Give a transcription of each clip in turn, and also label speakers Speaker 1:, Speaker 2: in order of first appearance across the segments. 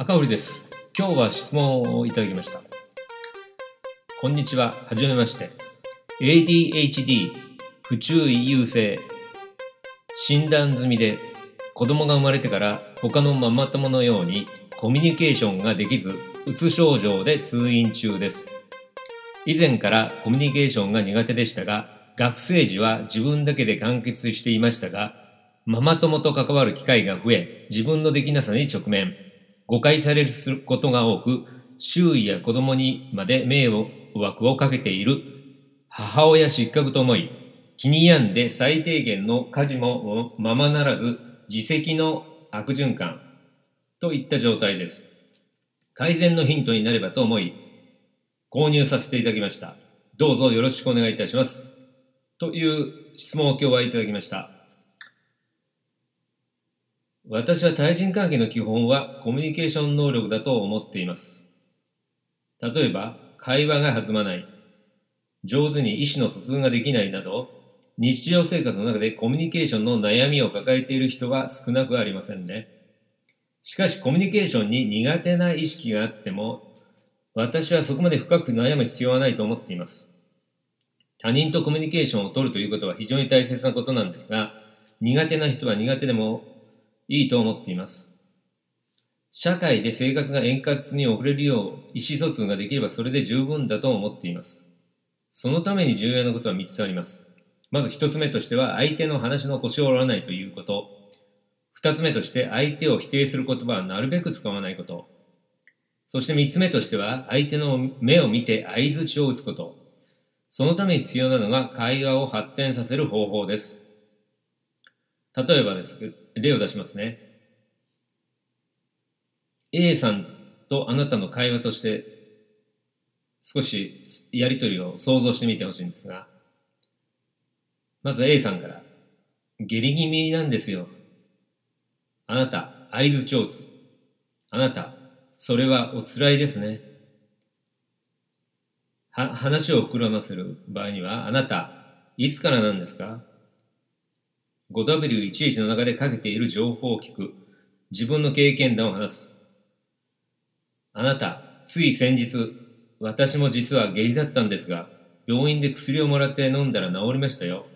Speaker 1: 赤堀です。今日は質問をいただきました。こんにちは。はじめまして。ADHD 不注意優勢診断済みで子供が生まれてから他のママ友のようにコミュニケーションができずうつ症状で通院中です。以前からコミュニケーションが苦手でしたが学生時は自分だけで完結していましたがママ友と関わる機会が増え自分のできなさに直面誤解されることが多く周囲や子供にまで迷惑をかけている。母親失格と思い気に病んで最低限の家事もままならず自責の悪循環といった状態です。改善のヒントになればと思い購入させていただきました。どうぞよろしくお願いいたします。という質問を今日はいただきました。私は対人関係の基本はコミュニケーション能力だと思っています。例えば、会話が弾まない、上手に意思の疎通ができないなど、日常生活の中でコミュニケーションの悩みを抱えている人は少なくありませんね。しかし、コミュニケーションに苦手な意識があっても、私はそこまで深く悩む必要はないと思っています。他人とコミュニケーションを取るということは非常に大切なことなんですが、苦手な人は苦手でもいいと思っています。社会で生活が円滑に送れるよう意思疎通ができればそれで十分だと思っています。そのために重要なことは3つあります。まず1つ目としては相手の話の腰を折らないということ。2つ目として相手を否定する言葉はなるべく使わないこと。そして3つ目としては相手の目を見て相づちを打つこと。そのために必要なのが会話を発展させる方法です。例えばです。例を出しますね。A さんとあなたの会話として少しやりとりを想像してみてほしいんですが、まず A さんから、下痢気味なんですよ。あなた、合図上手。あなた、それはおつらいですね。は、話を膨らませる場合には、あなた、いつからなんですか？5W11 の中でかけている情報を聞く。自分の経験談を話す。あなた、つい先日、私も実は下痢だったんですが、病院で薬をもらって飲んだら治りましたよ。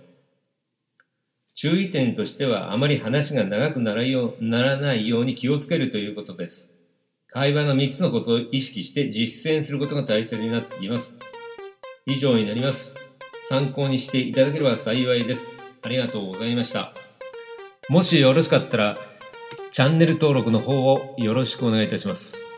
Speaker 1: 注意点としては、あまり話が長くならよならないように気をつけるということです。会話の3つのコツを意識して実践することが大切になっています。以上になります。参考にしていただければ幸いです。ありがとうございました。もしよろしかったら、チャンネル登録の方をよろしくお願いいたします。